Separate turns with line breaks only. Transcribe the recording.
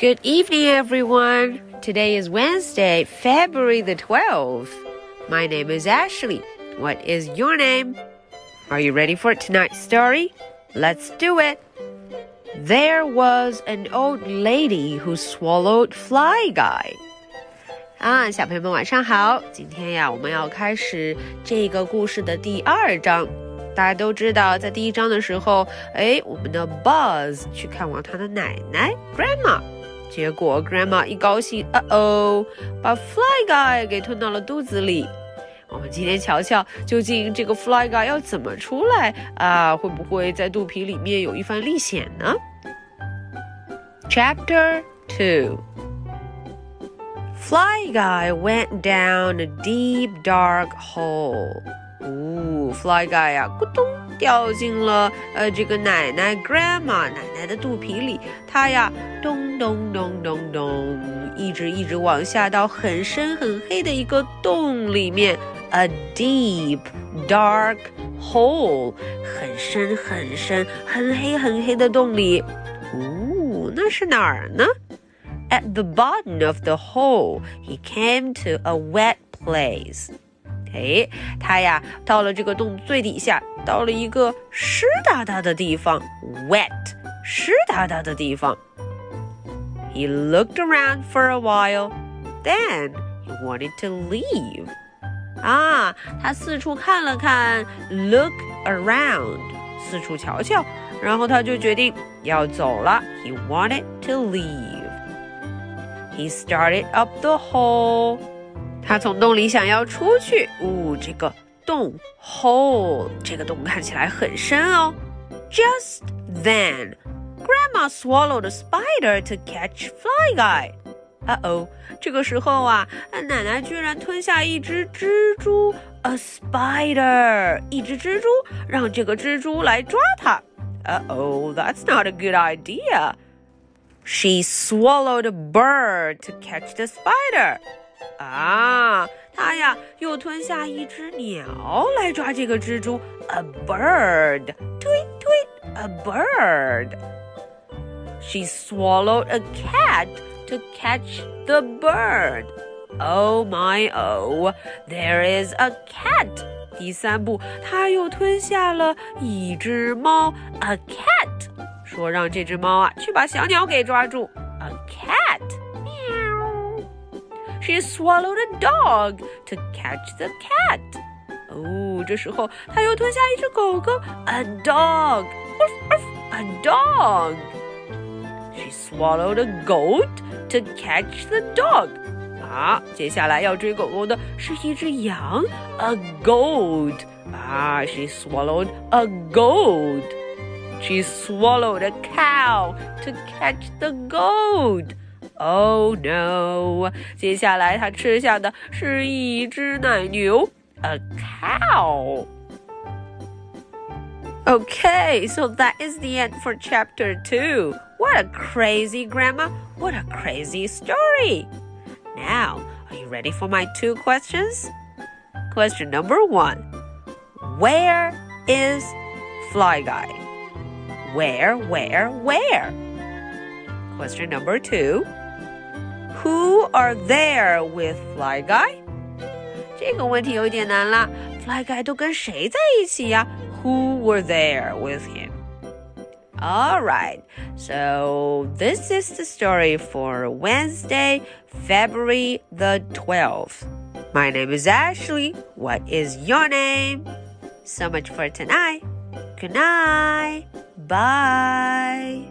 Good evening, everyone. Today is Wednesday, February the 12th. My name is Ashley. What is your name? Are you ready for tonight's story? Let's do it. There was an old lady who swallowed fly guy. 啊，小朋友们晚上好！今天呀，我们要开始这个故事的第二章。大家都知道，在第一章的时候，哎，我们的 Buzz 去看望他的奶奶 Grandma。 结果，Grandma 一高兴，哦哦，把 Fly Guy 给吞到了肚子里。我们今天瞧瞧，究竟这个 Fly Guy 要怎么出来啊？会不会在肚皮里面有一番历险呢？Chapter Two Fly Guy went down a deep dark hole. 哦，Fly Guy 呀，咕咚 掉进了呃这个奶奶 Grandma 奶奶的肚皮里。它呀，咚咚咚咚咚，一直一直往下到很深很黑的一个洞里面，a deep dark hole，很深很深很黑很黑的洞里。哦，那是哪儿呢？At the bottom of the hole, he came to a wet place. 哎，他呀到了这个洞最底下，到了一个湿哒哒的地方，wet，湿哒哒的地方。He looked around for a while, then he wanted to leave. 啊，他四处看了看，look around，四处瞧瞧，然后他就决定要走了。He wanted to leave. He started up the hole. 他从洞里想要出去，呜、哦，这个洞 hole 这个洞看起来很深哦。Just then, Grandma swallowed a spider to catch Fly Guy. 啊哦，这个时候啊，奶奶居然吞下一只蜘蛛，a spider，一只蜘蛛，让这个蜘蛛来抓它。Uh oh, that's not a good idea. She swallowed a bird to catch the spider. 啊，他呀又吞下一只鸟来抓这个蜘蛛，a bird，推推，a bird。She swallowed a cat to catch the bird. Oh my oh, there is a cat. 第三步，他又吞下了一只猫，a cat，说让这只猫啊去把小鸟给抓住，a cat。she swallowed a dog to catch the cat. 哦，这时候她又吞下一只狗狗，a dog. A dog. She swallowed a goat to catch the dog. 啊，接下来要追狗狗的是一只羊，a goat. 啊，she swallowed a goat. She swallowed a cow to catch the goat. Oh no！接下来他吃下的是一只奶牛，a cow。Okay, so that is the end for chapter 2. What a crazy grandma! What a crazy story! Now, are you ready for my two questions? Question number one Where is Fly Guy? Where, where, where? Question number two who are there with Fly Guy？这个问题有点难啦。Fly Guy 都跟谁在一起呀？Who were there with him? All right, so this is the story for Wednesday, February the 12th. My name is Ashley. What is your name? So much for tonight. Good night. Bye.